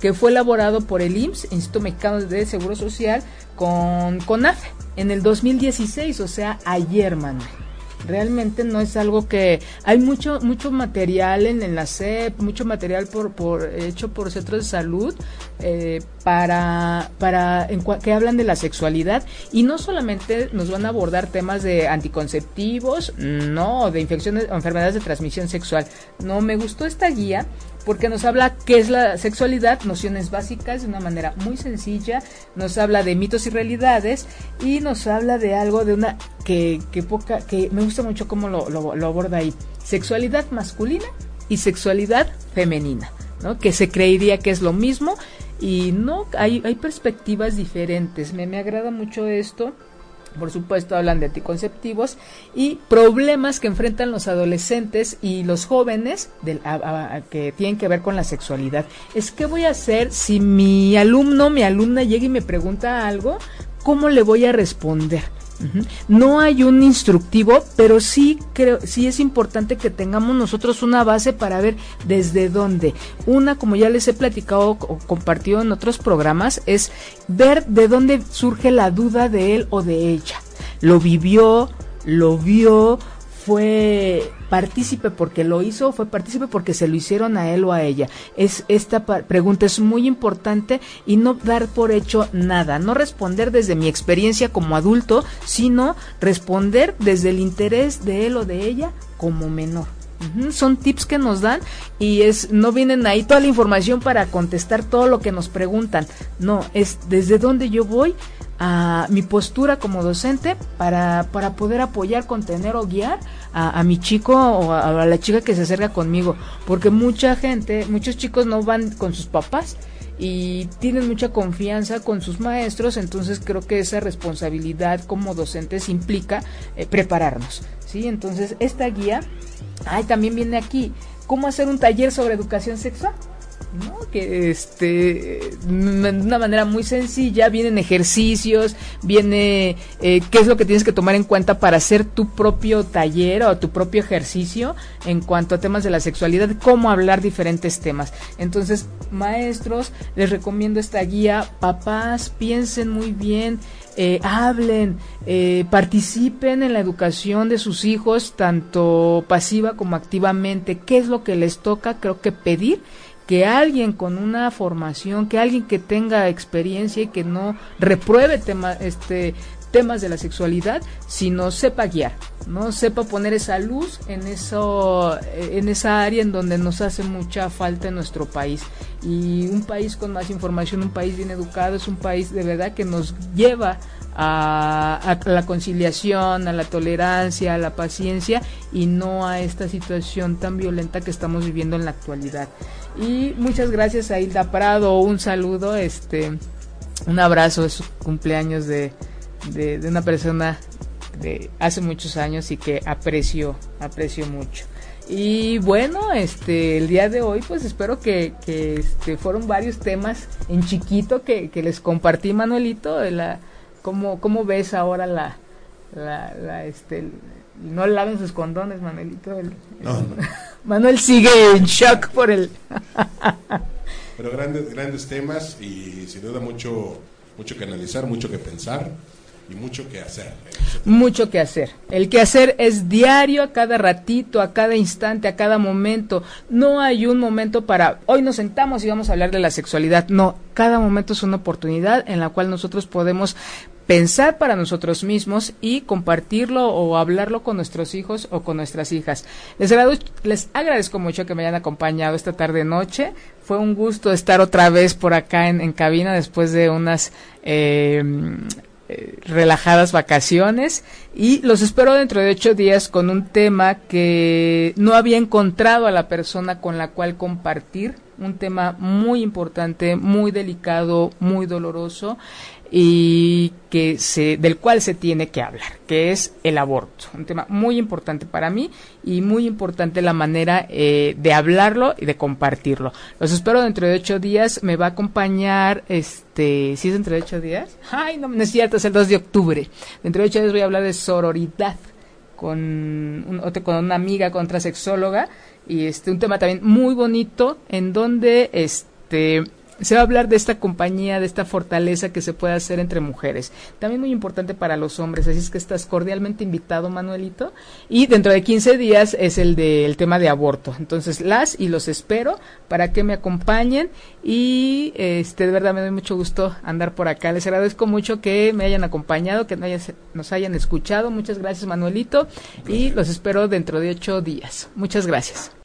que fue elaborado por el IMSS, Instituto Mexicano de Seguro Social, con CONAFE en el 2016, o sea, ayer, Manuel realmente no es algo que hay mucho mucho material en, la SEP, mucho material por, por hecho por centros de salud eh, para para que hablan de la sexualidad y no solamente nos van a abordar temas de anticonceptivos, no, de infecciones o enfermedades de transmisión sexual. No me gustó esta guía porque nos habla qué es la sexualidad, nociones básicas de una manera muy sencilla, nos habla de mitos y realidades y nos habla de algo de una que, que poca, que me gusta mucho cómo lo, lo, aborda ahí, sexualidad masculina y sexualidad femenina, ¿no? que se creería que es lo mismo y no, hay, hay perspectivas diferentes, me, me agrada mucho esto por supuesto hablan de anticonceptivos y problemas que enfrentan los adolescentes y los jóvenes que tienen que ver con la sexualidad. Es que voy a hacer si mi alumno, mi alumna llega y me pregunta algo, ¿cómo le voy a responder? No hay un instructivo, pero sí creo, sí es importante que tengamos nosotros una base para ver desde dónde. Una, como ya les he platicado o compartido en otros programas, es ver de dónde surge la duda de él o de ella. Lo vivió, lo vio, fue partícipe porque lo hizo fue partícipe porque se lo hicieron a él o a ella. Es esta pregunta es muy importante y no dar por hecho nada, no responder desde mi experiencia como adulto, sino responder desde el interés de él o de ella como menor. Son tips que nos dan y es no vienen ahí toda la información para contestar todo lo que nos preguntan. No, es desde donde yo voy a mi postura como docente para, para poder apoyar, contener o guiar a, mi chico o a, la chica que se acerca conmigo. Porque mucha gente, muchos chicos no van con sus papás y tienen mucha confianza con sus maestros, entonces creo que esa responsabilidad como docentes implica eh, prepararnos. ¿sí? Entonces esta guía, ay, también viene aquí, ¿cómo hacer un taller sobre educación sexual? ¿No? Que este, de una manera muy sencilla, vienen ejercicios, viene eh, qué es lo que tienes que tomar en cuenta para hacer tu propio taller o tu propio ejercicio en cuanto a temas de la sexualidad, cómo hablar diferentes temas. Entonces, maestros, les recomiendo esta guía, papás, piensen muy bien, eh, hablen, eh, participen en la educación de sus hijos, tanto pasiva como activamente. ¿Qué es lo que les toca? Creo que pedir que alguien con una formación, que alguien que tenga experiencia y que no repruebe tema, este, temas de la sexualidad, sino sepa guiar, no sepa poner esa luz en eso, en esa área en donde nos hace mucha falta en nuestro país. Y un país con más información, un país bien educado, es un país de verdad que nos lleva a, la conciliación, a la tolerancia, a la paciencia y no a esta situación tan violenta que estamos viviendo en la actualidad. Y muchas gracias a Hilda Prado, un saludo, este, un abrazo, es cumpleaños de, de, una persona de hace muchos años y que aprecio, aprecio mucho. Y bueno, este, el día de hoy, pues espero que, que este, fueron varios temas en chiquito que, que les compartí, Manuelito, de la, cómo, cómo ves ahora la, la, la este, no laven sus condones, Manuelito. Manuel sigue en shock por el. Pero grandes, grandes temas y sin duda mucho, mucho que analizar, mucho que pensar y mucho que hacer. Mucho que hacer. El que hacer es diario, a cada ratito, a cada instante, a cada momento. No hay un momento para hoy nos sentamos y vamos a hablar de la sexualidad. No, cada momento es una oportunidad en la cual nosotros podemos pensar para nosotros mismos y compartirlo o hablarlo con nuestros hijos o con nuestras hijas. Les, les agradezco mucho que me hayan acompañado esta tarde noche. Fue un gusto estar otra vez por acá en, cabina después de unas eh, eh, relajadas vacaciones y los espero dentro de ocho días con un tema que no había encontrado a la persona con la cual compartir un tema muy importante, muy delicado, muy doloroso y que se, del cual se tiene que hablar, que es el aborto. Un tema muy importante para mí y muy importante la manera eh, de hablarlo y de compartirlo. Los espero dentro de ocho días. Me va a acompañar, este, ¿sí es dentro de ocho días? Ay, no, no es cierto, es el 2 de octubre. Dentro de ocho días voy a hablar de sororidad con, un, con una amiga, con otra sexóloga, y este, un tema también muy bonito en donde, este, se va a hablar de esta compañía, de esta fortaleza que se puede hacer entre mujeres. También muy importante para los hombres, así es que estás cordialmente invitado, Manuelito. Y dentro de 15 días es el del tema de aborto. Entonces, las y los espero para que me acompañen y este de verdad me doy mucho gusto andar por acá. Les agradezco mucho que me hayan acompañado, que nos hayan escuchado. Muchas gracias, Manuelito, y los espero dentro de ocho días. Muchas gracias.